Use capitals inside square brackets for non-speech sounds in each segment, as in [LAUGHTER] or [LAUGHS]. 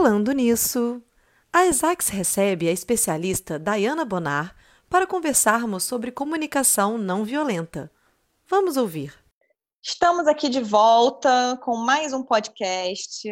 Falando nisso, a Exacs recebe a especialista Diana Bonar para conversarmos sobre comunicação não violenta. Vamos ouvir. Estamos aqui de volta com mais um podcast,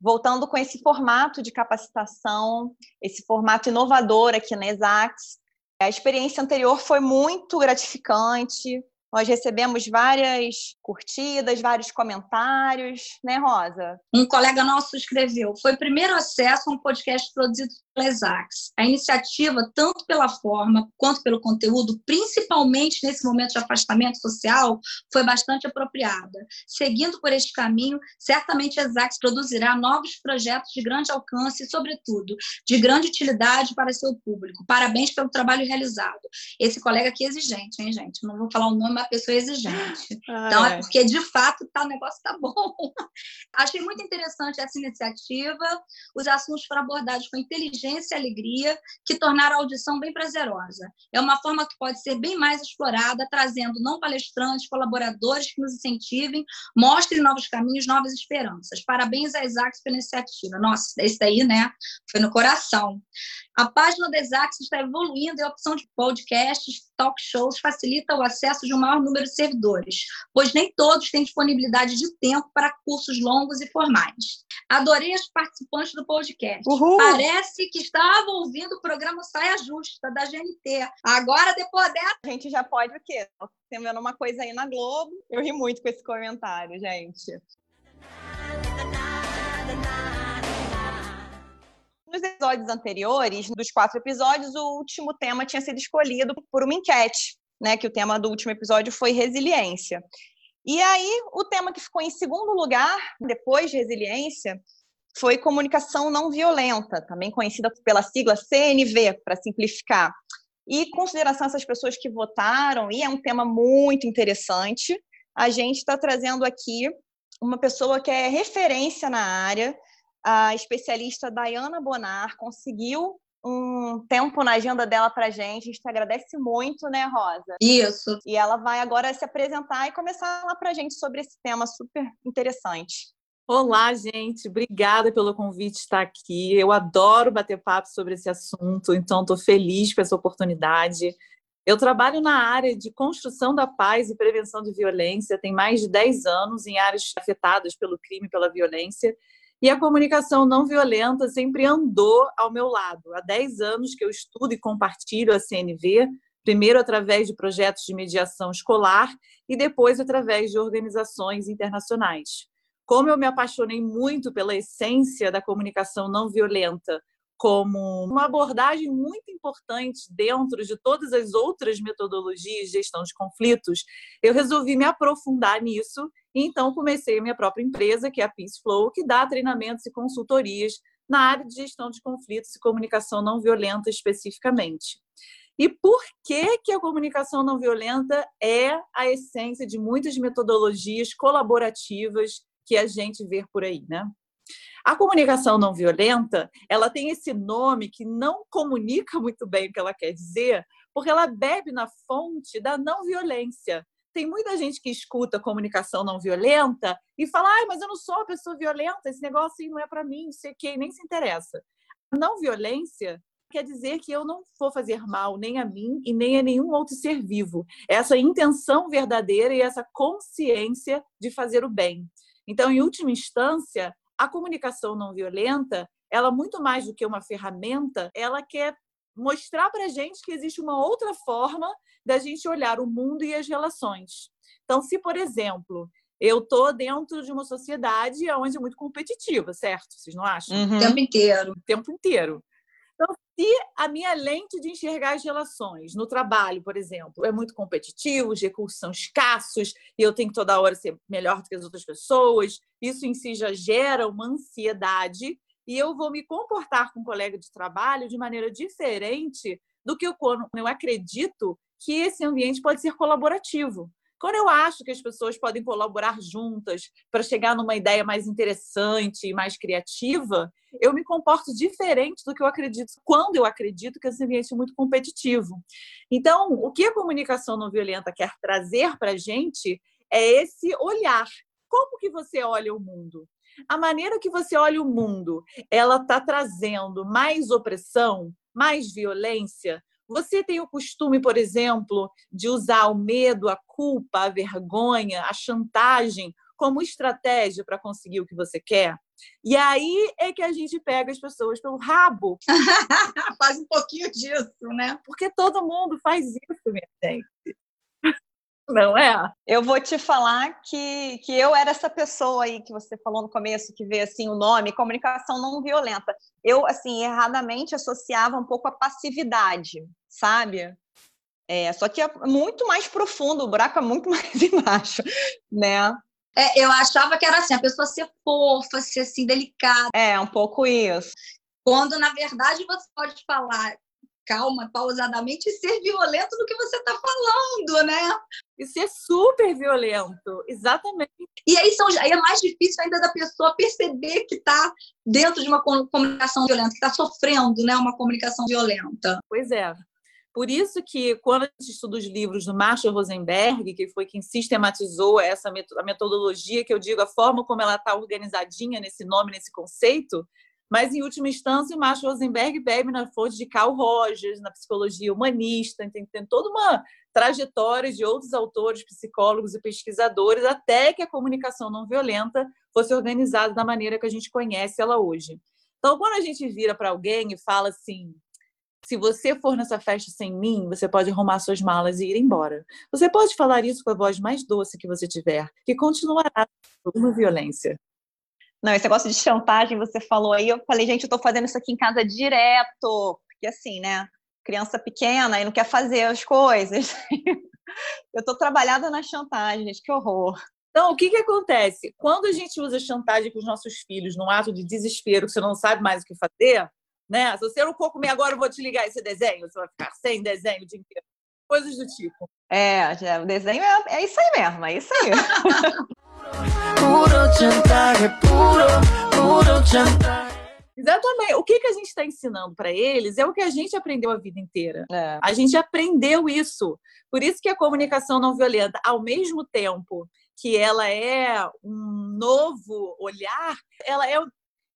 voltando com esse formato de capacitação, esse formato inovador aqui na Exacs. A experiência anterior foi muito gratificante, nós recebemos várias curtidas, vários comentários, né, Rosa? Um colega nosso escreveu: foi o primeiro acesso a um podcast produzido pela Exacs. A iniciativa, tanto pela forma quanto pelo conteúdo, principalmente nesse momento de afastamento social, foi bastante apropriada. Seguindo por este caminho, certamente a Exacs produzirá novos projetos de grande alcance e, sobretudo, de grande utilidade para seu público. Parabéns pelo trabalho realizado. Esse colega aqui é exigente, hein, gente? Não vou falar o nome, uma pessoa exigente. Ah, então, é. é porque, de fato, tá, o negócio tá bom. [LAUGHS] Achei muito interessante essa iniciativa. Os assuntos foram abordados com inteligência e alegria, que tornaram a audição bem prazerosa. É uma forma que pode ser bem mais explorada, trazendo não palestrantes, colaboradores que nos incentivem, mostrem novos caminhos, novas esperanças. Parabéns a Isaac pela iniciativa. Nossa, esse daí, né, foi no coração. A página da Exact está evoluindo e a opção de podcasts, talk shows facilita o acesso de um maior número de servidores, pois nem todos têm disponibilidade de tempo para cursos longos e formais. Adorei os participantes do podcast. Uhul. Parece que estavam ouvindo o programa Saia Justa, da GNT. Agora, depois dessa... A gente já pode o quê? Tem vendo uma coisa aí na Globo. Eu ri muito com esse comentário, gente. Nos episódios anteriores, dos quatro episódios, o último tema tinha sido escolhido por uma enquete, né? Que o tema do último episódio foi resiliência. E aí, o tema que ficou em segundo lugar, depois de resiliência, foi comunicação não violenta, também conhecida pela sigla CNV, para simplificar. E consideração essas pessoas que votaram, e é um tema muito interessante, a gente está trazendo aqui uma pessoa que é referência na área, a especialista Dayana Bonar conseguiu um tempo na agenda dela para gente. A gente agradece muito, né, Rosa? Isso. E ela vai agora se apresentar e começar a falar para gente sobre esse tema super interessante. Olá, gente. Obrigada pelo convite de estar aqui. Eu adoro bater papo sobre esse assunto, então estou feliz com essa oportunidade. Eu trabalho na área de construção da paz e prevenção de violência, tem mais de 10 anos em áreas afetadas pelo crime e pela violência. E a comunicação não violenta sempre andou ao meu lado. Há 10 anos que eu estudo e compartilho a CNV, primeiro através de projetos de mediação escolar e depois através de organizações internacionais. Como eu me apaixonei muito pela essência da comunicação não violenta como uma abordagem muito importante dentro de todas as outras metodologias de gestão de conflitos, eu resolvi me aprofundar nisso então comecei a minha própria empresa, que é a Peace Flow, que dá treinamentos e consultorias na área de gestão de conflitos e comunicação não violenta especificamente. E por que, que a comunicação não violenta é a essência de muitas metodologias colaborativas que a gente vê por aí, né? A comunicação não violenta, ela tem esse nome que não comunica muito bem o que ela quer dizer, porque ela bebe na fonte da não violência. Tem muita gente que escuta comunicação não violenta e fala: "Ai, mas eu não sou uma pessoa violenta, esse negócio não é para mim, não sei o quê", nem se interessa. Não violência quer dizer que eu não vou fazer mal nem a mim e nem a nenhum outro ser vivo. Essa intenção verdadeira e essa consciência de fazer o bem. Então, em última instância, a comunicação não violenta, ela muito mais do que uma ferramenta, ela quer mostrar para a gente que existe uma outra forma da gente olhar o mundo e as relações. Então, se, por exemplo, eu estou dentro de uma sociedade onde é muito competitiva, certo? Vocês não acham? Uhum. O tempo inteiro. O tempo inteiro. Então, se a minha lente de enxergar as relações no trabalho, por exemplo, é muito competitivo, os recursos são escassos e eu tenho que toda hora ser melhor do que as outras pessoas, isso em si já gera uma ansiedade e eu vou me comportar com um colega de trabalho de maneira diferente do que quando eu acredito que esse ambiente pode ser colaborativo. Quando eu acho que as pessoas podem colaborar juntas para chegar numa ideia mais interessante e mais criativa, eu me comporto diferente do que eu acredito quando eu acredito que esse ambiente é muito competitivo. Então, o que a comunicação não violenta quer trazer para a gente é esse olhar. Como que você olha o mundo? A maneira que você olha o mundo, ela está trazendo mais opressão, mais violência? Você tem o costume, por exemplo, de usar o medo, a culpa, a vergonha, a chantagem como estratégia para conseguir o que você quer? E aí é que a gente pega as pessoas pelo rabo. [LAUGHS] faz um pouquinho disso, né? Porque todo mundo faz isso, minha gente. Não é? Eu vou te falar que, que eu era essa pessoa aí que você falou no começo, que vê assim o nome, comunicação não violenta. Eu, assim, erradamente associava um pouco a passividade, sabe? É, só que é muito mais profundo, o buraco é muito [LAUGHS] mais embaixo, né? É, eu achava que era assim, a pessoa ser fofa, ser assim, delicada. É, um pouco isso. Quando, na verdade, você pode falar calma, pausadamente, e ser violento no que você está falando, né? E ser super violento, exatamente. E aí, são, aí é mais difícil ainda da pessoa perceber que está dentro de uma comunicação violenta, que está sofrendo né, uma comunicação violenta. Pois é. Por isso que, quando a gente estuda os livros do Marshall Rosenberg, que foi quem sistematizou essa metodologia, que eu digo, a forma como ela está organizadinha nesse nome, nesse conceito, mas, em última instância, o Marshall Rosenberg bebe na fonte de Carl Rogers, na psicologia humanista, tem, tem toda uma trajetória de outros autores, psicólogos e pesquisadores, até que a comunicação não violenta fosse organizada da maneira que a gente conhece ela hoje. Então, quando a gente vira para alguém e fala assim, se você for nessa festa sem mim, você pode arrumar suas malas e ir embora. Você pode falar isso com a voz mais doce que você tiver, que continuará uma violência. Não, esse negócio de chantagem, você falou aí, eu falei, gente, eu tô fazendo isso aqui em casa direto, porque assim, né? Criança pequena e não quer fazer as coisas. [LAUGHS] eu tô trabalhada na chantagem, gente, que horror. Então, o que, que acontece? Quando a gente usa chantagem com os nossos filhos num ato de desespero, que você não sabe mais o que fazer, né? Se você não for comer agora, eu vou te ligar esse desenho, você vai ficar sem desenho o dia inteiro. Coisas do tipo. É, o desenho é, é isso aí mesmo, é isso aí. [LAUGHS] puro chantaje, puro, puro chantaje. Exatamente. O que, que a gente está ensinando para eles é o que a gente aprendeu a vida inteira. É. A gente aprendeu isso. Por isso que a comunicação não violenta, ao mesmo tempo que ela é um novo olhar, ela é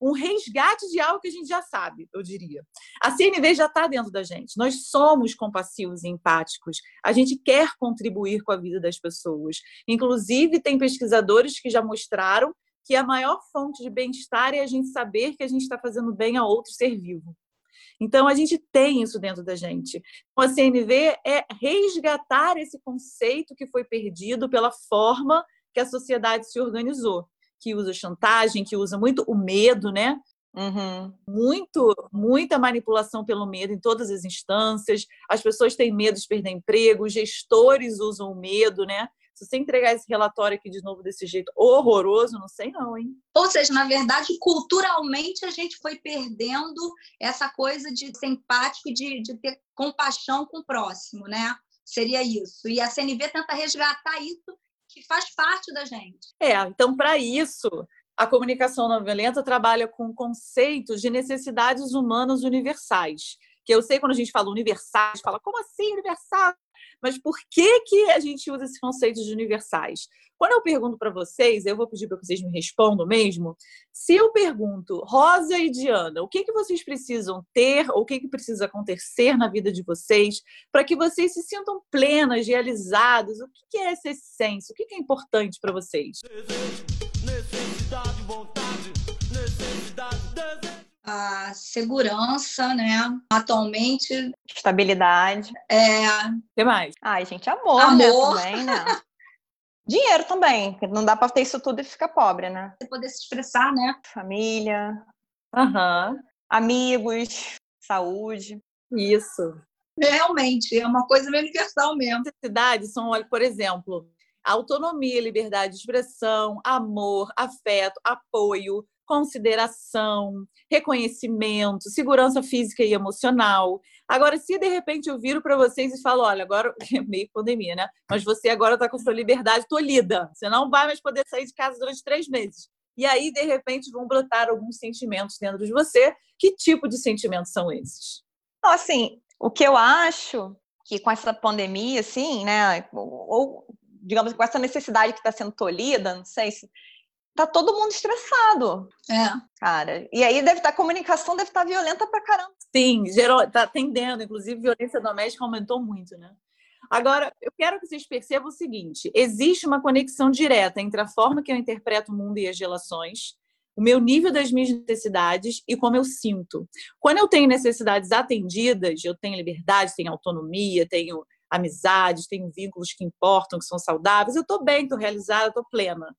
um resgate de algo que a gente já sabe, eu diria. A CNV já está dentro da gente. Nós somos compassivos e empáticos. A gente quer contribuir com a vida das pessoas. Inclusive, tem pesquisadores que já mostraram que a maior fonte de bem-estar é a gente saber que a gente está fazendo bem a outro ser vivo. Então, a gente tem isso dentro da gente. Então, a CNV é resgatar esse conceito que foi perdido pela forma que a sociedade se organizou que usa chantagem, que usa muito o medo, né? Uhum. Muito, muita manipulação pelo medo em todas as instâncias. As pessoas têm medo de perder emprego, os gestores usam o medo, né? Se você entregar esse relatório aqui de novo desse jeito horroroso, não sei não, hein? Ou seja, na verdade, culturalmente a gente foi perdendo essa coisa de ser empático, de, de ter compaixão com o próximo, né? Seria isso. E a CNV tenta resgatar isso que faz parte da gente. É, então, para isso, a comunicação não violenta trabalha com conceitos de necessidades humanas universais. Que eu sei quando a gente fala universais, fala, como assim universal? Mas por que, que a gente usa esses conceitos de universais? Quando eu pergunto para vocês, eu vou pedir para vocês me respondam mesmo. Se eu pergunto, Rosa e Diana, o que, que vocês precisam ter, ou o que, que precisa acontecer na vida de vocês, para que vocês se sintam plenas, realizadas? O que, que é essa essência? O que, que é importante para vocês? necessidade, vontade, necessidade, desejo a segurança, né? Atualmente. Estabilidade. É. O que mais? Ai, gente, amor, né, amor. Né, também, né? [LAUGHS] Dinheiro também, porque não dá para ter isso tudo e ficar pobre, né? Você poder se expressar, né? Família. Uhum. Amigos, saúde. Isso. Realmente, é uma coisa meio universal mesmo. Necessidades são, olha, por exemplo, autonomia, liberdade de expressão, amor, afeto, apoio, consideração, reconhecimento, segurança física e emocional. Agora, se de repente eu viro para vocês e falo, olha, agora [LAUGHS] é meio pandemia, né? Mas você agora está com sua liberdade tolhida. Você não vai mais poder sair de casa durante três meses. E aí, de repente, vão brotar alguns sentimentos dentro de você. Que tipo de sentimentos são esses? Então, assim, o que eu acho que com essa pandemia, assim, né? Ou, digamos, com essa necessidade que está sendo tolhida, não sei se tá todo mundo estressado. É. Cara, e aí deve estar, tá, a comunicação deve estar tá violenta pra caramba. Sim, gerou, tá tendendo, inclusive violência doméstica aumentou muito, né? Agora, eu quero que vocês percebam o seguinte: existe uma conexão direta entre a forma que eu interpreto o mundo e as relações, o meu nível das minhas necessidades e como eu sinto. Quando eu tenho necessidades atendidas, eu tenho liberdade, tenho autonomia, tenho amizades, tenho vínculos que importam, que são saudáveis, eu estou bem, estou realizada, estou plena.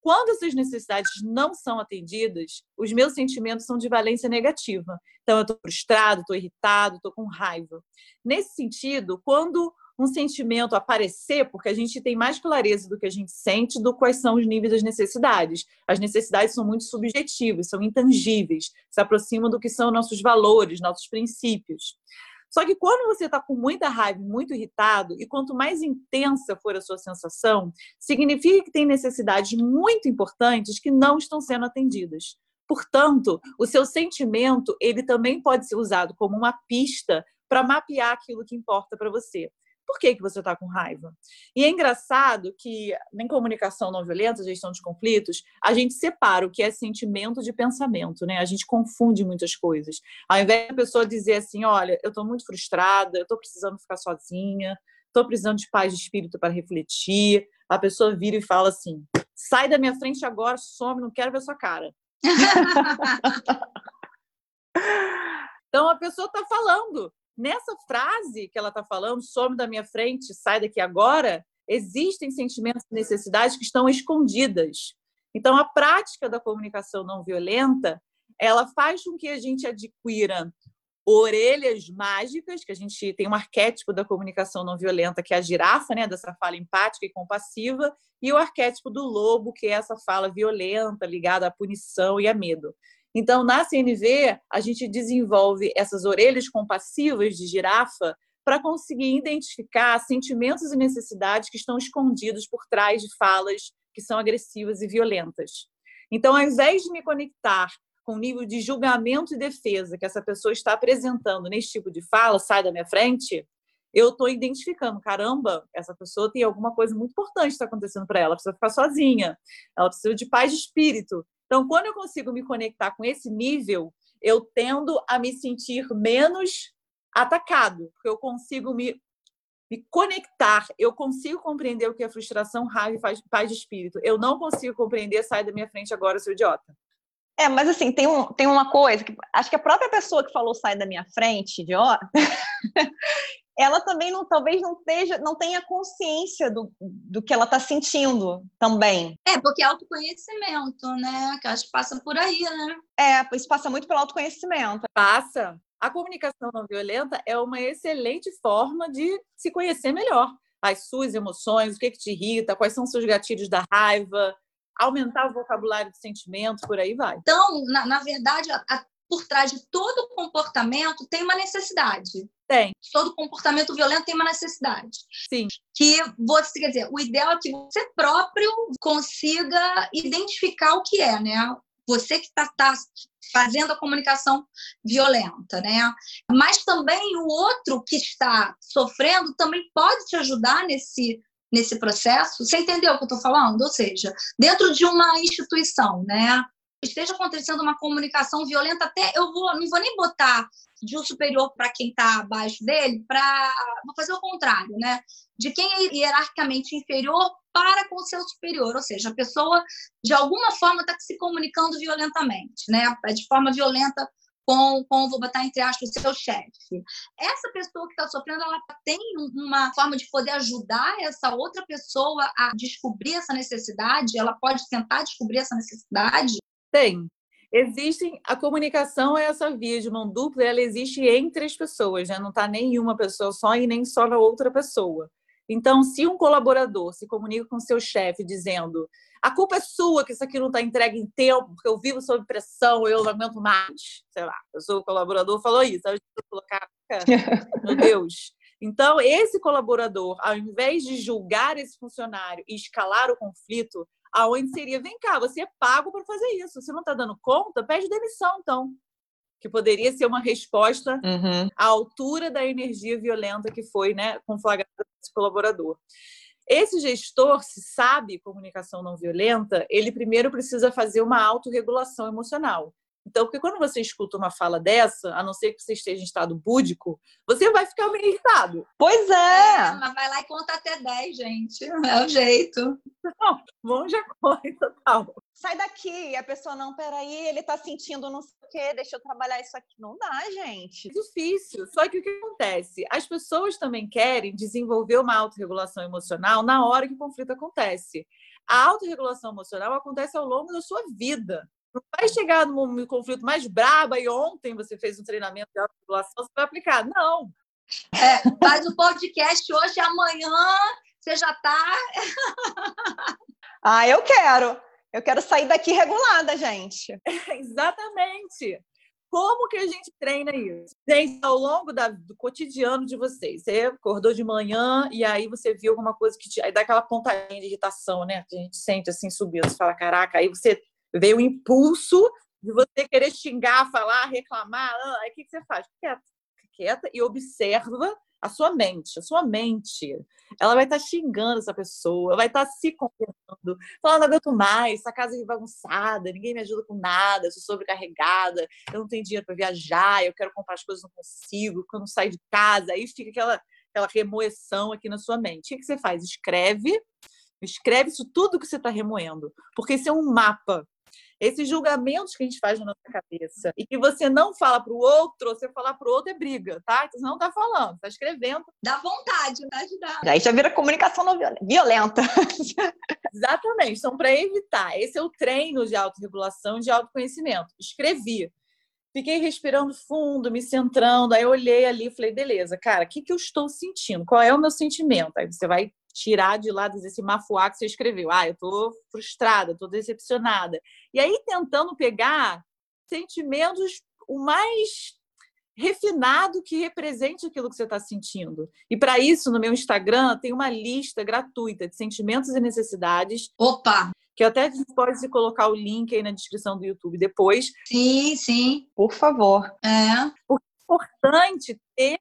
Quando essas necessidades não são atendidas, os meus sentimentos são de valência negativa. Então, eu estou frustrado, estou irritado, estou com raiva. Nesse sentido, quando um sentimento aparecer, porque a gente tem mais clareza do que a gente sente do quais são os níveis das necessidades. As necessidades são muito subjetivas, são intangíveis, se aproximam do que são nossos valores, nossos princípios. Só que quando você está com muita raiva, muito irritado, e quanto mais intensa for a sua sensação, significa que tem necessidades muito importantes que não estão sendo atendidas. Portanto, o seu sentimento ele também pode ser usado como uma pista para mapear aquilo que importa para você por que, que você está com raiva? E é engraçado que, em comunicação não violenta, gestão de conflitos, a gente separa o que é sentimento de pensamento, né? A gente confunde muitas coisas. Ao invés da pessoa dizer assim: olha, eu estou muito frustrada, eu estou precisando ficar sozinha, estou precisando de paz de espírito para refletir, a pessoa vira e fala assim: sai da minha frente agora, some, não quero ver sua cara. [LAUGHS] então a pessoa está falando Nessa frase que ela está falando, some da minha frente, sai daqui agora, existem sentimentos e necessidades que estão escondidas. Então, a prática da comunicação não violenta, ela faz com que a gente adquira orelhas mágicas, que a gente tem um arquétipo da comunicação não violenta, que é a girafa, né, dessa fala empática e compassiva, e o arquétipo do lobo, que é essa fala violenta, ligada à punição e a medo. Então, na CNV, a gente desenvolve essas orelhas compassivas de girafa para conseguir identificar sentimentos e necessidades que estão escondidos por trás de falas que são agressivas e violentas. Então, ao invés de me conectar com o nível de julgamento e defesa que essa pessoa está apresentando nesse tipo de fala, sai da minha frente, eu estou identificando, caramba, essa pessoa tem alguma coisa muito importante que está acontecendo para ela, ela precisa ficar sozinha, ela precisa de paz de espírito, então, quando eu consigo me conectar com esse nível, eu tendo a me sentir menos atacado, porque eu consigo me, me conectar, eu consigo compreender o que é frustração, raiva e paz, paz de espírito. Eu não consigo compreender, sai da minha frente agora, seu idiota. É, mas assim, tem, um, tem uma coisa que acho que a própria pessoa que falou sai da minha frente, idiota, [LAUGHS] ela também não, talvez não, esteja, não tenha consciência do, do que ela está sentindo também. É, porque é autoconhecimento, né? Que acho que passa por aí, né? É, isso passa muito pelo autoconhecimento. Passa. A comunicação não violenta é uma excelente forma de se conhecer melhor. As suas emoções, o que, que te irrita, quais são os seus gatilhos da raiva, aumentar o vocabulário de sentimento, por aí vai. Então, na, na verdade, a, por trás de todo comportamento tem uma necessidade. Tem. Todo comportamento violento tem uma necessidade. Sim. Que você, quer dizer, o ideal é que você próprio consiga identificar o que é, né? Você que está tá fazendo a comunicação violenta, né? Mas também o outro que está sofrendo também pode te ajudar nesse nesse processo. Você entendeu o que eu estou falando? Ou seja, dentro de uma instituição, né? esteja acontecendo uma comunicação violenta, até eu vou, não vou nem botar de um superior para quem está abaixo dele, para vou fazer o contrário, né? De quem é hierarquicamente inferior para com o seu superior, ou seja, a pessoa de alguma forma está se comunicando violentamente, né? De forma violenta com, com vou botar entre aspas, o seu chefe. Essa pessoa que está sofrendo, ela tem uma forma de poder ajudar essa outra pessoa a descobrir essa necessidade, ela pode tentar descobrir essa necessidade tem. Existem, a comunicação é essa via de mão dupla, ela existe entre as pessoas, né? não está nenhuma pessoa só e nem só na outra pessoa. Então, se um colaborador se comunica com seu chefe dizendo a culpa é sua que isso aqui não está entregue em tempo, porque eu vivo sob pressão, eu não aguento mais, sei lá, eu sou o colaborador, falou isso, aí eu colocar, [LAUGHS] meu Deus. Então, esse colaborador, ao invés de julgar esse funcionário e escalar o conflito, aonde seria, vem cá, você é pago para fazer isso. Se não está dando conta, pede demissão, então. Que poderia ser uma resposta uhum. à altura da energia violenta que foi né, conflagrada esse colaborador. Esse gestor, se sabe comunicação não violenta, ele primeiro precisa fazer uma autorregulação emocional. Então, porque quando você escuta uma fala dessa, a não ser que você esteja em estado búdico, você vai ficar meio irritado. Pois é. é mas vai lá e conta até 10, gente. É o jeito. Não, bom já corre total. Sai daqui. E a pessoa, não, peraí, ele tá sentindo não sei o quê, deixa eu trabalhar isso aqui. Não dá, gente. É difícil. Só que o que acontece? As pessoas também querem desenvolver uma autorregulação emocional na hora que o conflito acontece. A autorregulação emocional acontece ao longo da sua vida. Não vai chegar no conflito mais braba e ontem você fez um treinamento de autorregulação, você vai aplicar. Não. É, faz o podcast hoje, amanhã você já está. [LAUGHS] ah, eu quero. Eu quero sair daqui regulada, gente. É, [LAUGHS] exatamente. Como que a gente treina isso? Gente, ao longo da, do cotidiano de vocês, você acordou de manhã e aí você viu alguma coisa que te, aí dá aquela pontadinha de irritação, né? Que a gente sente assim subindo. Você fala, caraca, aí você veio o impulso de você querer xingar, falar, reclamar. Ah, aí o que, você faz? Quieta, quieta e observa a sua mente. A sua mente, ela vai estar xingando essa pessoa, vai estar se condenando, falando, não aguento mais, essa casa é bagunçada, ninguém me ajuda com nada, eu sou sobrecarregada, eu não tenho dinheiro para viajar, eu quero comprar as coisas, não consigo, quando saio de casa, aí fica aquela, aquela remoção aqui na sua mente. O que você faz? Escreve, escreve isso tudo que você está remoendo, porque isso é um mapa esses julgamentos que a gente faz na nossa cabeça e que você não fala para o outro, você falar para o outro é briga, tá? Então, você não está falando, está escrevendo. Dá vontade, né? De dar. Aí já vira comunicação não violenta. Exatamente. Então, para evitar, esse é o treino de autorregulação e de autoconhecimento. Escrevi. Fiquei respirando fundo, me centrando. Aí eu olhei ali e falei, beleza, cara, o que, que eu estou sentindo? Qual é o meu sentimento? Aí você vai tirar de lá desse mafuá que você escreveu. Ah, eu estou frustrada, estou decepcionada. E aí tentando pegar sentimentos o mais refinado que represente aquilo que você está sentindo. E para isso, no meu Instagram, tem uma lista gratuita de sentimentos e necessidades. Opa! Que até pode colocar o link aí na descrição do YouTube depois. Sim, sim. Por favor. É. Porque é importante ter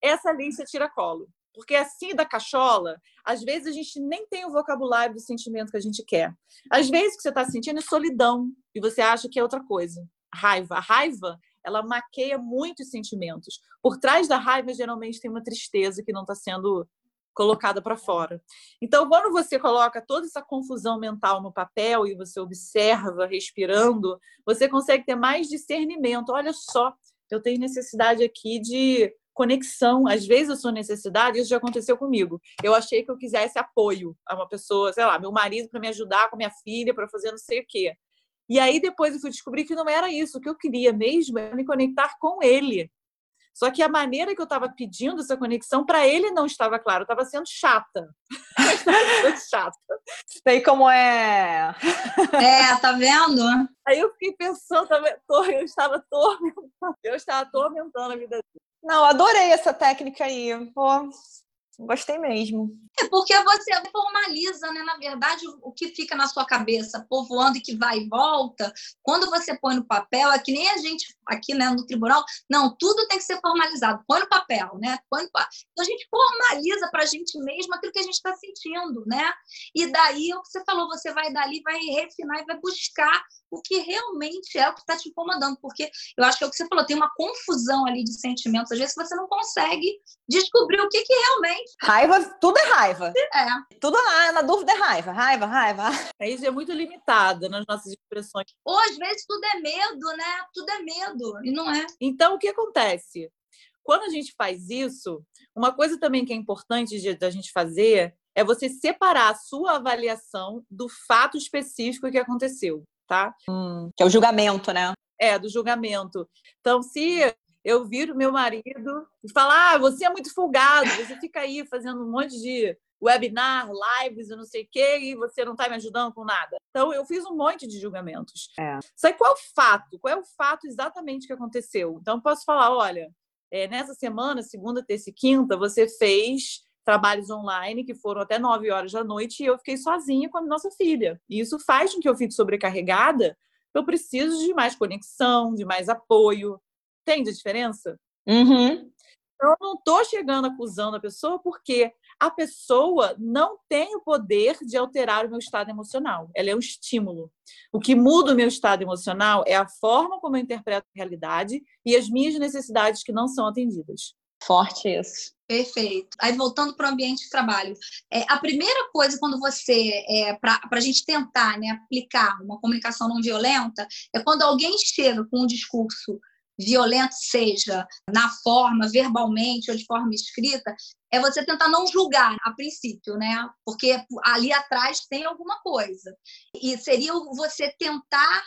essa lista tiracolo. Porque assim da cachola, às vezes a gente nem tem o vocabulário do sentimento que a gente quer. Às vezes o que você está sentindo é solidão e você acha que é outra coisa. Raiva. A raiva, ela maqueia muitos sentimentos. Por trás da raiva, geralmente tem uma tristeza que não está sendo colocada para fora. Então, quando você coloca toda essa confusão mental no papel e você observa respirando, você consegue ter mais discernimento. Olha só, eu tenho necessidade aqui de conexão. Às vezes a sua necessidade, isso já aconteceu comigo. Eu achei que eu quisesse apoio a uma pessoa, sei lá, meu marido para me ajudar com minha filha, para fazer não sei o quê. E aí depois eu fui descobrir que não era isso. O que eu queria mesmo era me conectar com ele. Só que a maneira que eu estava pedindo essa conexão, para ele não estava claro, eu estava sendo chata. [LAUGHS] sendo chata. Sei como é. É, tá vendo? Aí eu fiquei pensando, eu estava atormentando, eu estava atormentando a vida dele. Não, adorei essa técnica aí. Pô, gostei mesmo. É porque você formaliza, né? Na verdade, o que fica na sua cabeça, povoando e que vai e volta, quando você põe no papel, é que nem a gente aqui né, no tribunal, não, tudo tem que ser formalizado. Põe no papel, né? Põe no papel. Então a gente formaliza para a gente mesmo aquilo que a gente está sentindo, né? E daí é o que você falou, você vai dali, vai refinar e vai buscar o que realmente é o que está te incomodando, porque eu acho que é o que você falou, tem uma confusão ali de sentimentos, às vezes você não consegue descobrir o que, que realmente. Raiva, tudo é raiva. É. Tudo na, na dúvida é raiva, raiva, raiva. Isso é muito limitado nas nossas expressões. Ou às vezes tudo é medo, né? Tudo é medo, e não é. Então, o que acontece? Quando a gente faz isso, uma coisa também que é importante da gente fazer é você separar a sua avaliação do fato específico que aconteceu tá? Hum, que é o julgamento, né? É, do julgamento. Então, se eu viro meu marido e falar, ah, você é muito folgado, você fica aí fazendo um monte de webinar, lives e não sei o quê, e você não está me ajudando com nada. Então, eu fiz um monte de julgamentos. É. Só que qual é o fato? Qual é o fato exatamente que aconteceu? Então, posso falar, olha, é, nessa semana, segunda, terça e quinta, você fez trabalhos online que foram até 9 horas da noite e eu fiquei sozinha com a nossa filha. E isso faz com que eu fique sobrecarregada. Eu preciso de mais conexão, de mais apoio. Entende a diferença? Uhum. Eu não estou chegando acusando a pessoa porque a pessoa não tem o poder de alterar o meu estado emocional. Ela é um estímulo. O que muda o meu estado emocional é a forma como eu interpreto a realidade e as minhas necessidades que não são atendidas. Forte isso. Perfeito. Aí, voltando para o ambiente de trabalho. É, a primeira coisa, quando você, é, para a gente tentar né, aplicar uma comunicação não violenta, é quando alguém chega com um discurso violento, seja na forma, verbalmente ou de forma escrita, é você tentar não julgar a princípio, né? Porque ali atrás tem alguma coisa. E seria você tentar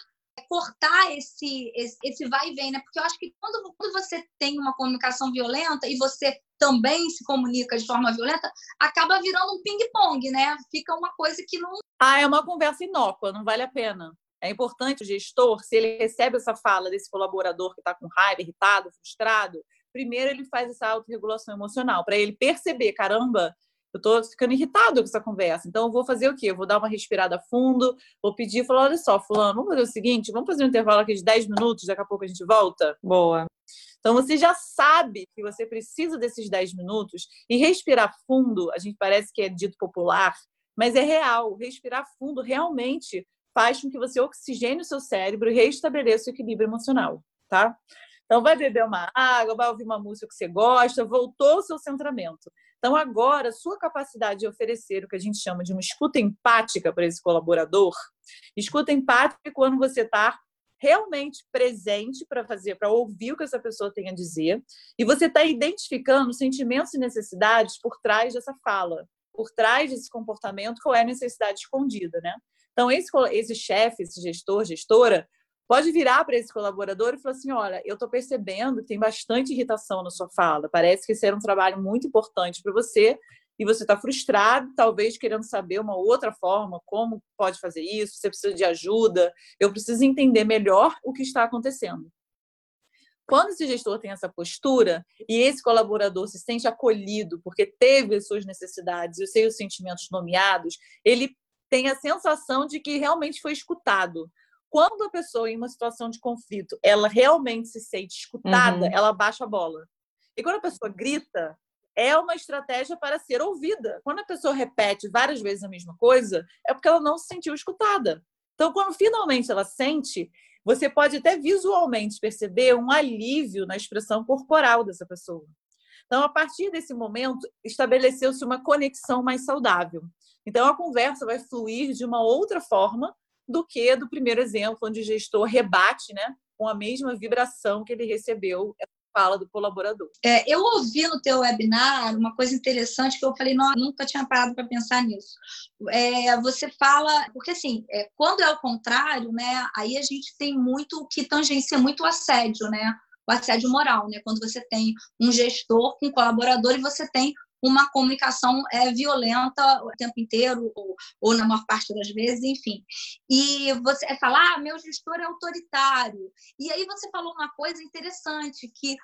cortar esse, esse, esse vai e vem, né? Porque eu acho que quando, quando você tem uma comunicação violenta e você também se comunica de forma violenta, acaba virando um ping-pong, né? Fica uma coisa que não. Ah, é uma conversa inócua, não vale a pena. É importante o gestor, se ele recebe essa fala desse colaborador que está com raiva, irritado, frustrado, primeiro ele faz essa autorregulação emocional, para ele perceber, caramba, eu estou ficando irritado com essa conversa. Então, eu vou fazer o quê? Eu vou dar uma respirada fundo, vou pedir, falar, olha só, fulano, vamos fazer o seguinte, vamos fazer um intervalo aqui de 10 minutos, daqui a pouco a gente volta? Boa. Então, você já sabe que você precisa desses 10 minutos e respirar fundo, a gente parece que é dito popular, mas é real. Respirar fundo realmente faz com que você oxigene o seu cérebro e restabeleça o equilíbrio emocional, tá? Então, vai beber uma água, vai ouvir uma música que você gosta, voltou ao seu centramento. Então, agora, sua capacidade de oferecer o que a gente chama de uma escuta empática para esse colaborador, escuta empática é quando você está realmente presente para fazer, para ouvir o que essa pessoa tem a dizer, e você está identificando sentimentos e necessidades por trás dessa fala, por trás desse comportamento, qual é a necessidade escondida, né? Então, esse, esse chefe, esse gestor, gestora, pode virar para esse colaborador e falar assim: olha, eu estou percebendo que tem bastante irritação na sua fala, parece que esse era um trabalho muito importante para você e você está frustrado, talvez querendo saber uma outra forma, como pode fazer isso, você precisa de ajuda, eu preciso entender melhor o que está acontecendo. Quando esse gestor tem essa postura e esse colaborador se sente acolhido porque teve as suas necessidades e os seus sentimentos nomeados, ele tem a sensação de que realmente foi escutado quando a pessoa em uma situação de conflito, ela realmente se sente escutada, uhum. ela baixa a bola. E quando a pessoa grita, é uma estratégia para ser ouvida. Quando a pessoa repete várias vezes a mesma coisa, é porque ela não se sentiu escutada. Então, quando finalmente ela sente, você pode até visualmente perceber um alívio na expressão corporal dessa pessoa. Então, a partir desse momento, estabeleceu-se uma conexão mais saudável. Então, a conversa vai fluir de uma outra forma do que do primeiro exemplo, onde o gestor rebate né, com a mesma vibração que ele recebeu fala do colaborador. É, eu ouvi no teu webinar uma coisa interessante que eu falei, não, nunca tinha parado para pensar nisso. É, você fala, porque assim, é, quando é o contrário, né, aí a gente tem muito que tangencia muito o assédio, né? O assédio moral, né? Quando você tem um gestor com um colaborador e você tem uma comunicação é, violenta o tempo inteiro, ou, ou, na maior parte das vezes, enfim. E você falar, ah, meu gestor é autoritário. E aí você falou uma coisa interessante, que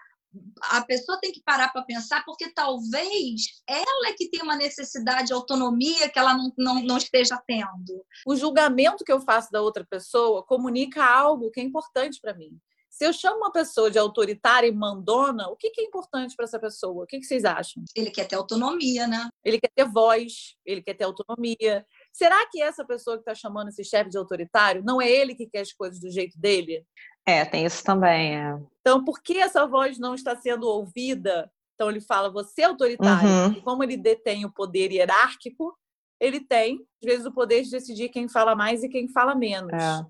a pessoa tem que parar para pensar, porque talvez ela é que tem uma necessidade de autonomia que ela não, não, não esteja tendo. O julgamento que eu faço da outra pessoa comunica algo que é importante para mim. Se eu chamo uma pessoa de autoritária e mandona, o que, é importante para essa pessoa? O que, vocês acham? Ele quer ter autonomia, né? Ele quer ter voz, ele quer ter autonomia. Será que essa pessoa que está chamando esse chefe de autoritário não é ele que quer as coisas do jeito dele? É, tem isso também. É. Então, por que essa voz não está sendo ouvida? Então, ele fala, você é autoritário. Uhum. E como ele detém o poder hierárquico, ele tem, às vezes, o poder de decidir quem fala mais e quem fala menos. É.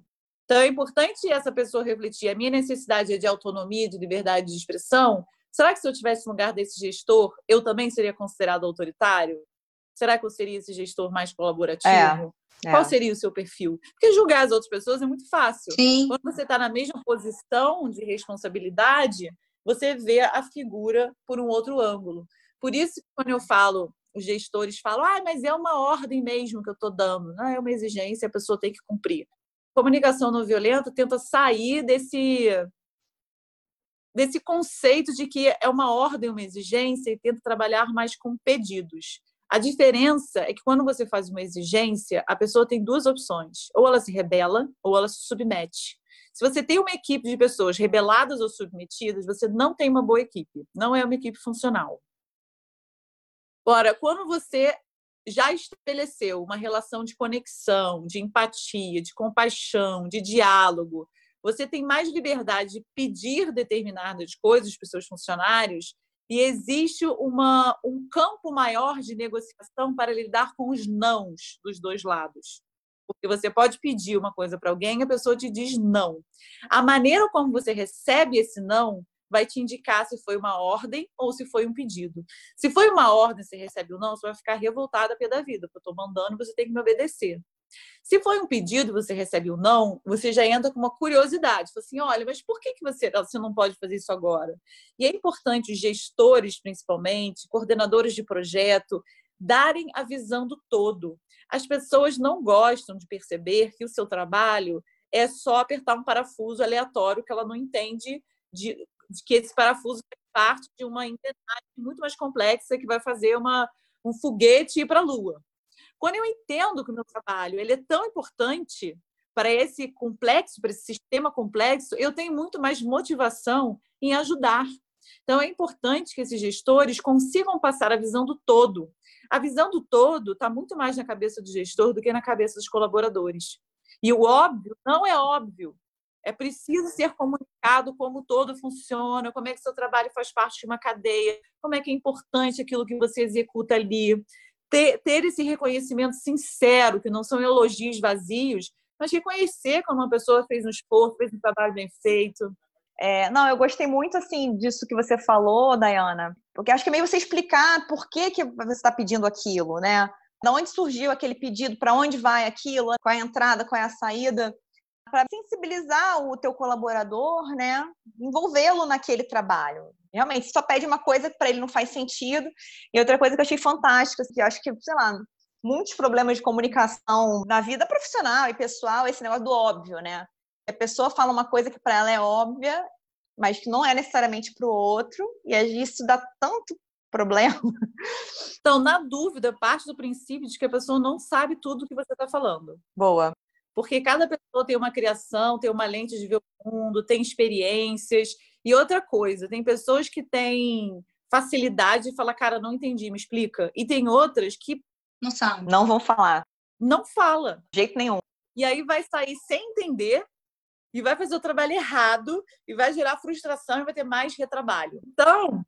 Então, é importante essa pessoa refletir. A minha necessidade é de autonomia, de liberdade de expressão. Será que se eu tivesse no lugar desse gestor, eu também seria considerado autoritário? Será que eu seria esse gestor mais colaborativo? É, Qual é. seria o seu perfil? Porque julgar as outras pessoas é muito fácil. Sim. Quando você está na mesma posição de responsabilidade, você vê a figura por um outro ângulo. Por isso, quando eu falo, os gestores falam, ah, mas é uma ordem mesmo que eu estou dando, não é uma exigência, a pessoa tem que cumprir comunicação não violenta tenta sair desse desse conceito de que é uma ordem, uma exigência e tenta trabalhar mais com pedidos. A diferença é que quando você faz uma exigência, a pessoa tem duas opções: ou ela se rebela ou ela se submete. Se você tem uma equipe de pessoas rebeladas ou submetidas, você não tem uma boa equipe, não é uma equipe funcional. Agora, quando você já estabeleceu uma relação de conexão, de empatia, de compaixão, de diálogo, você tem mais liberdade de pedir determinadas coisas para os seus funcionários e existe uma, um campo maior de negociação para lidar com os nãos dos dois lados. Porque você pode pedir uma coisa para alguém e a pessoa te diz não. A maneira como você recebe esse não vai te indicar se foi uma ordem ou se foi um pedido. Se foi uma ordem, você recebe o não, você vai ficar revoltada pé da vida, porque eu estou mandando, você tem que me obedecer. Se foi um pedido você recebe o um não, você já entra com uma curiosidade. Fala assim, olha, mas por que, que você, você não pode fazer isso agora? E é importante os gestores, principalmente, coordenadores de projeto, darem a visão do todo. As pessoas não gostam de perceber que o seu trabalho é só apertar um parafuso aleatório que ela não entende de, de que esse parafuso é parte de uma engrenagem muito mais complexa que vai fazer uma, um foguete ir para a Lua. Quando eu entendo que o meu trabalho ele é tão importante para esse complexo, para esse sistema complexo, eu tenho muito mais motivação em ajudar. Então, é importante que esses gestores consigam passar a visão do todo. A visão do todo está muito mais na cabeça do gestor do que na cabeça dos colaboradores. E o óbvio não é óbvio. É preciso ser comunicado como todo funciona, como é que seu trabalho faz parte de uma cadeia, como é que é importante aquilo que você executa ali. Ter, ter esse reconhecimento sincero, que não são elogios vazios, mas reconhecer quando uma pessoa fez um esforço, fez um trabalho bem feito. É, não, eu gostei muito assim disso que você falou, Dayana, porque acho que é meio você explicar por que, que você está pedindo aquilo, né? Da onde surgiu aquele pedido, para onde vai aquilo, qual é a entrada, qual é a saída, para sensibilizar o teu colaborador, né? Envolvê-lo naquele trabalho realmente só pede uma coisa que para ele não faz sentido. E outra coisa que eu achei fantástica, que eu acho que, sei lá, muitos problemas de comunicação na vida profissional e pessoal, esse negócio do óbvio, né? A pessoa fala uma coisa que para ela é óbvia, mas que não é necessariamente para o outro, e isso dá tanto problema. Então, na dúvida, parte do princípio de que a pessoa não sabe tudo que você está falando. Boa. Porque cada pessoa tem uma criação, tem uma lente de ver o mundo, tem experiências, e outra coisa, tem pessoas que têm facilidade de falar, cara, não entendi, me explica. E tem outras que não sabem. Não vão falar. Não fala. De jeito nenhum. E aí vai sair sem entender e vai fazer o trabalho errado e vai gerar frustração e vai ter mais retrabalho. Então,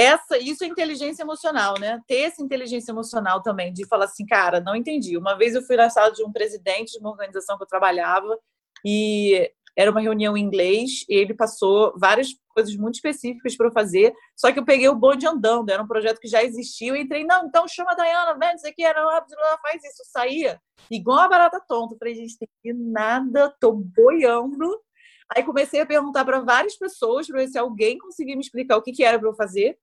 essa, isso é inteligência emocional, né? Ter essa inteligência emocional também, de falar assim, cara, não entendi. Uma vez eu fui na sala de um presidente de uma organização que eu trabalhava e era uma reunião em inglês e ele passou várias coisas muito específicas para eu fazer, só que eu peguei o bonde andando, era um projeto que já existia, e entrei, não, então chama a Dayana, vem, isso aqui, era, faz isso, saía, igual a barata tonta, eu falei, gente, tem que nada, tô boiando, aí comecei a perguntar para várias pessoas, para ver se alguém conseguia me explicar o que, que era para eu fazer,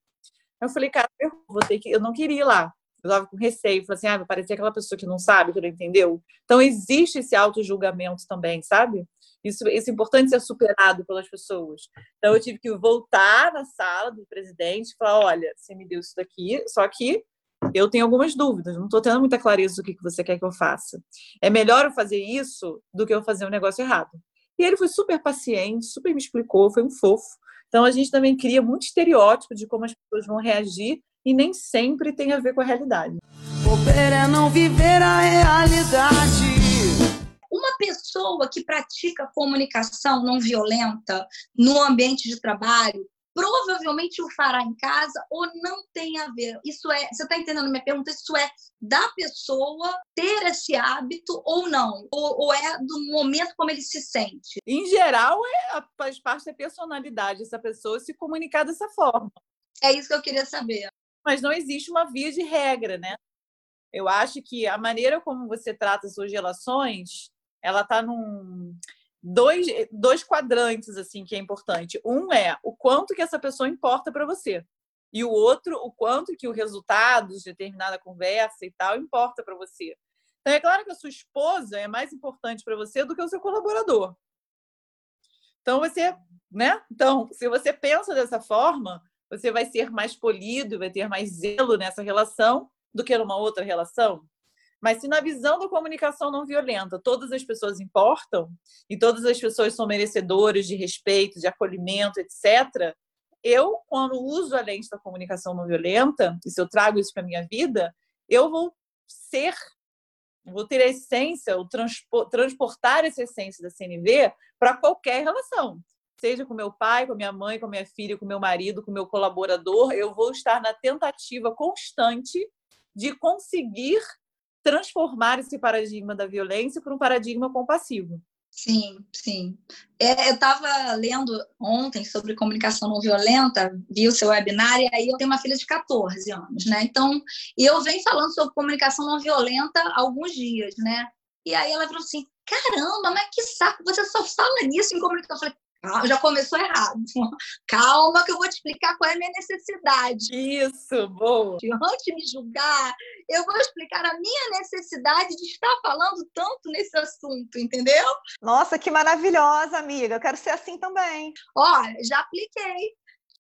eu falei, cara, eu vou ter que, eu não queria ir lá, eu estava com receio, falei assim, ah, parecia aquela pessoa que não sabe, que não entendeu. Então, existe esse auto-julgamento também, sabe? Isso, isso é importante ser superado pelas pessoas. Então, eu tive que voltar na sala do presidente e falar: olha, você me deu isso daqui, só que eu tenho algumas dúvidas, não estou tendo muita clareza do que você quer que eu faça. É melhor eu fazer isso do que eu fazer um negócio errado. E ele foi super paciente, super me explicou, foi um fofo. Então, a gente também cria muito estereótipo de como as pessoas vão reagir e nem sempre tem a ver com a realidade. Bobeira é não viver a realidade. Uma pessoa que pratica comunicação não violenta no ambiente de trabalho provavelmente o fará em casa ou não tem a ver. Isso é, você está entendendo minha pergunta? Isso é da pessoa ter esse hábito ou não? Ou, ou, é do momento como ele se sente? Em geral, é, faz parte da personalidade essa pessoa se comunicar dessa forma. É isso que eu queria saber mas não existe uma via de regra, né? Eu acho que a maneira como você trata suas relações, ela está num dois, dois quadrantes assim que é importante. Um é o quanto que essa pessoa importa para você. E o outro, o quanto que o resultado de determinada conversa e tal importa para você. Então é claro que a sua esposa é mais importante para você do que o seu colaborador. Então você, né? Então, se você pensa dessa forma, você vai ser mais polido, vai ter mais zelo nessa relação do que numa outra relação. Mas se na visão da comunicação não violenta todas as pessoas importam e todas as pessoas são merecedoras de respeito, de acolhimento, etc., eu, quando uso a lente da comunicação não violenta, e se eu trago isso para minha vida, eu vou ser, vou ter a essência, o transportar essa essência da CNV para qualquer relação. Seja com meu pai, com minha mãe, com minha filha, com meu marido, com meu colaborador, eu vou estar na tentativa constante de conseguir transformar esse paradigma da violência para um paradigma compassivo. Sim, sim. É, eu estava lendo ontem sobre comunicação não violenta, vi o seu webinar, e aí eu tenho uma filha de 14 anos, né? Então, eu venho falando sobre comunicação não violenta há alguns dias, né? E aí ela falou assim: caramba, mas que saco, você só fala nisso em comunicação. Eu falei, já começou errado. [LAUGHS] Calma, que eu vou te explicar qual é a minha necessidade. Isso, boa. Antes de me julgar, eu vou explicar a minha necessidade de estar falando tanto nesse assunto, entendeu? Nossa, que maravilhosa, amiga. Eu quero ser assim também. Ó, já apliquei.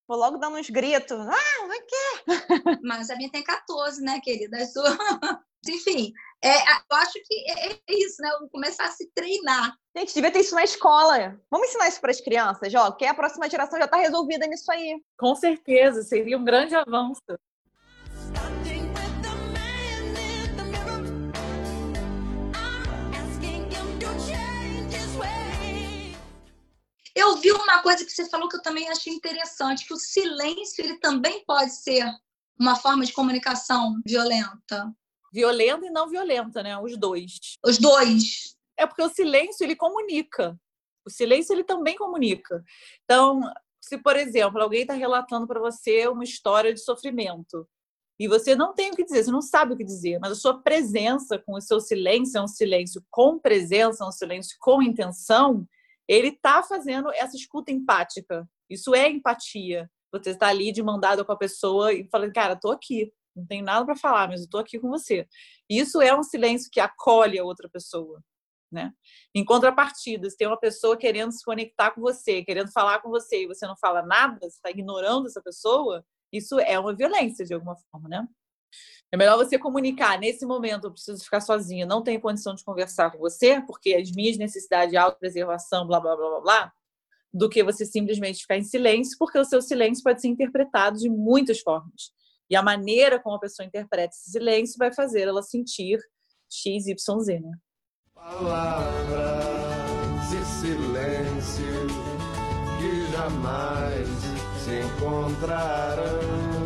Vou logo dando uns gritos. Ah, vai que? Mas a minha tem 14, né, querida? [LAUGHS] Enfim, é, eu acho que é, é isso, né? Começar a se treinar. Gente, devia ter isso na escola. Vamos ensinar isso para as crianças, ó, porque a próxima geração já está resolvida nisso aí. Com certeza, seria um grande avanço. Eu vi uma coisa que você falou que eu também achei interessante, que o silêncio ele também pode ser uma forma de comunicação violenta. Violenta e não violenta, né? Os dois. Os dois. É porque o silêncio ele comunica. O silêncio ele também comunica. Então, se por exemplo alguém está relatando para você uma história de sofrimento e você não tem o que dizer, você não sabe o que dizer, mas a sua presença com o seu silêncio é um silêncio com presença, é um silêncio com intenção, ele está fazendo essa escuta empática. Isso é empatia. Você está ali de mandado com a pessoa e falando, cara, estou aqui, não tenho nada para falar, mas eu estou aqui com você. Isso é um silêncio que acolhe a outra pessoa. Né? Em contrapartida, se tem uma pessoa querendo se conectar com você, querendo falar com você e você não fala nada, você está ignorando essa pessoa, isso é uma violência de alguma forma, né? É melhor você comunicar nesse momento, eu preciso ficar sozinha, não tenho condição de conversar com você, porque as minhas necessidades de autopreservação, blá blá blá blá blá, do que você simplesmente ficar em silêncio, porque o seu silêncio pode ser interpretado de muitas formas. E a maneira como a pessoa interpreta esse silêncio vai fazer ela sentir X, Y, Z, né? Palavras e silêncio que jamais se encontrarão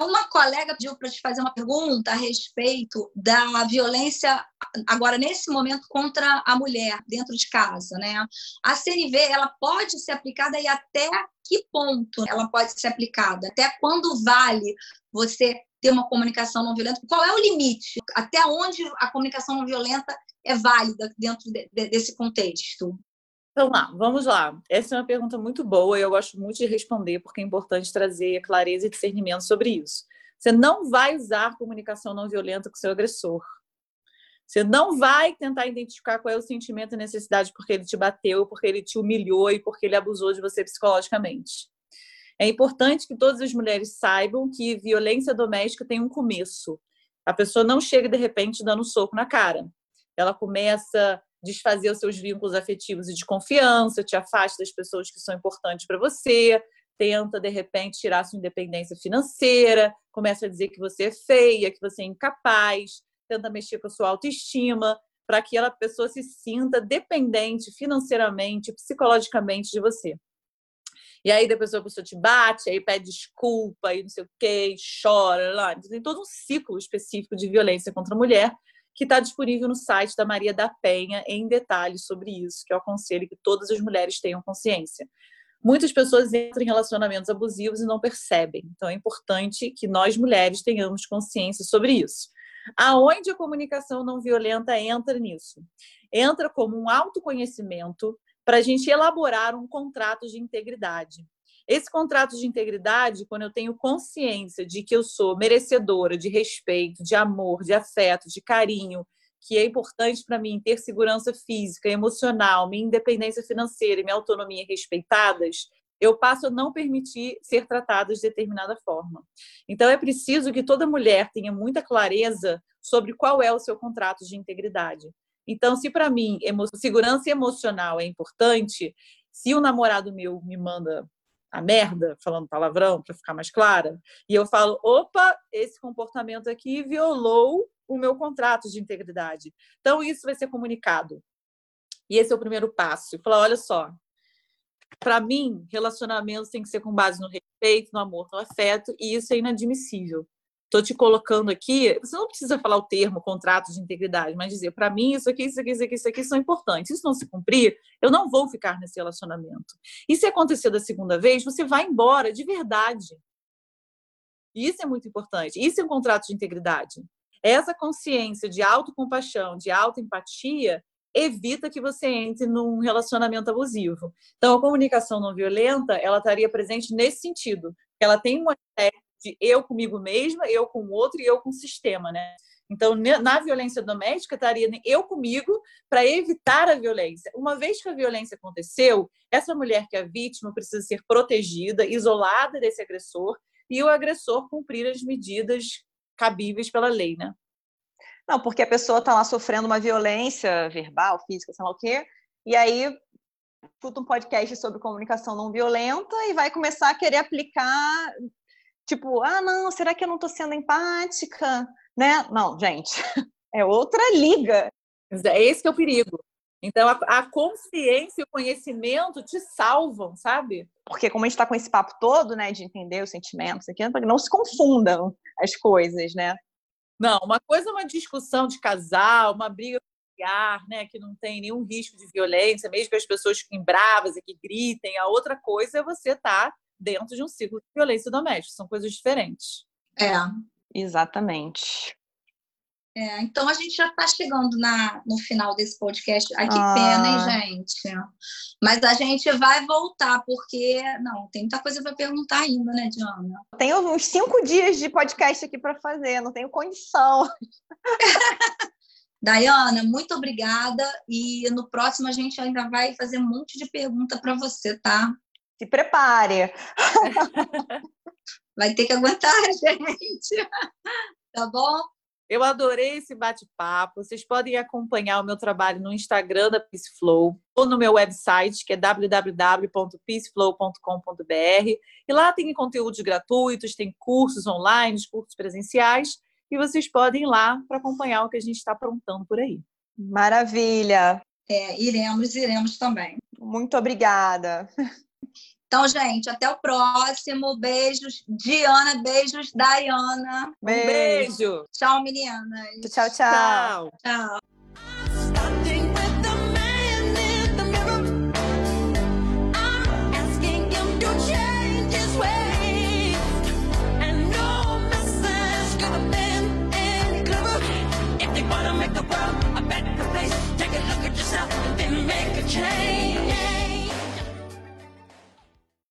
uma colega pediu para te fazer uma pergunta a respeito da violência agora nesse momento contra a mulher dentro de casa, né? A CNV ela pode ser aplicada e até que ponto ela pode ser aplicada? Até quando vale você ter uma comunicação não violenta? Qual é o limite? Até onde a comunicação não violenta é válida dentro de, de, desse contexto? Então lá, vamos lá. Essa é uma pergunta muito boa e eu gosto muito de responder porque é importante trazer clareza e discernimento sobre isso. Você não vai usar comunicação não violenta com seu agressor. Você não vai tentar identificar qual é o sentimento e necessidade porque ele te bateu, porque ele te humilhou e porque ele abusou de você psicologicamente. É importante que todas as mulheres saibam que violência doméstica tem um começo. A pessoa não chega de repente dando um soco na cara. Ela começa desfazer os seus vínculos afetivos e de confiança, te afasta das pessoas que são importantes para você, tenta de repente tirar sua independência financeira, começa a dizer que você é feia, que você é incapaz, tenta mexer com a sua autoestima, para que a pessoa se sinta dependente financeiramente, psicologicamente de você. E aí depois a pessoa te bate, aí pede desculpa, aí não sei o quê, chora, lá. Tem todo um ciclo específico de violência contra a mulher que está disponível no site da Maria da Penha em detalhes sobre isso, que eu aconselho que todas as mulheres tenham consciência. Muitas pessoas entram em relacionamentos abusivos e não percebem. Então é importante que nós mulheres tenhamos consciência sobre isso. Aonde a comunicação não violenta entra nisso? Entra como um autoconhecimento para a gente elaborar um contrato de integridade. Esse contrato de integridade, quando eu tenho consciência de que eu sou merecedora de respeito, de amor, de afeto, de carinho, que é importante para mim ter segurança física, emocional, minha independência financeira e minha autonomia respeitadas, eu passo a não permitir ser tratada de determinada forma. Então é preciso que toda mulher tenha muita clareza sobre qual é o seu contrato de integridade. Então, se para mim segurança emocional é importante, se o namorado meu me manda a merda, falando palavrão para ficar mais clara, e eu falo, opa, esse comportamento aqui violou o meu contrato de integridade. Então isso vai ser comunicado. E esse é o primeiro passo. Falar, olha só, para mim, relacionamentos tem que ser com base no respeito, no amor, no afeto, e isso é inadmissível. Estou te colocando aqui, você não precisa falar o termo contrato de integridade, mas dizer, para mim, isso aqui, isso aqui, isso aqui, isso aqui são importantes. Se isso não se cumprir, eu não vou ficar nesse relacionamento. E se acontecer da segunda vez, você vai embora de verdade. Isso é muito importante. Isso é um contrato de integridade. Essa consciência de autocompaixão, de autoempatia, evita que você entre num relacionamento abusivo. Então, a comunicação não violenta, ela estaria presente nesse sentido. Ela tem um aspecto de eu comigo mesma, eu com o outro e eu com o sistema, né? Então, na violência doméstica, estaria eu comigo para evitar a violência. Uma vez que a violência aconteceu, essa mulher que é vítima precisa ser protegida, isolada desse agressor, e o agressor cumprir as medidas cabíveis pela lei, né? Não, porque a pessoa está lá sofrendo uma violência verbal, física, sei lá o quê, e aí escuta um podcast sobre comunicação não violenta e vai começar a querer aplicar, tipo, ah, não, será que eu não estou sendo empática? Né? Não, gente, [LAUGHS] é outra liga. É esse que é o perigo. Então, a, a consciência e o conhecimento te salvam, sabe? Porque como a gente está com esse papo todo, né, de entender os sentimentos, aqui, não se confundam as coisas, né? Não, uma coisa é uma discussão de casal, uma briga familiar, né, que não tem nenhum risco de violência, mesmo que as pessoas fiquem bravas e que gritem. A outra coisa é você estar tá dentro de um ciclo de violência doméstica. São coisas diferentes. É, exatamente. É, então a gente já está chegando na, no final desse podcast. Ai, que ah. pena, hein, gente? Mas a gente vai voltar, porque não, tem muita coisa para perguntar ainda, né, Diana? Tenho uns cinco dias de podcast aqui para fazer, não tenho condição. [LAUGHS] Dayana, muito obrigada. E no próximo a gente ainda vai fazer um monte de pergunta para você, tá? Se prepare. [LAUGHS] vai ter que aguentar, [LAUGHS] gente. Tá bom? Eu adorei esse bate-papo. Vocês podem acompanhar o meu trabalho no Instagram da Peace Flow ou no meu website, que é www.peaceflow.com.br. E lá tem conteúdos gratuitos, tem cursos online, cursos presenciais, e vocês podem ir lá para acompanhar o que a gente está aprontando por aí. Maravilha! É, iremos, iremos também. Muito obrigada. [LAUGHS] Então, gente, até o próximo. Beijos, Diana. Beijos, Dayana. Beijo. Um beijo. Tchau, meninas. Tchau, tchau. Tchau. tchau. Make a change.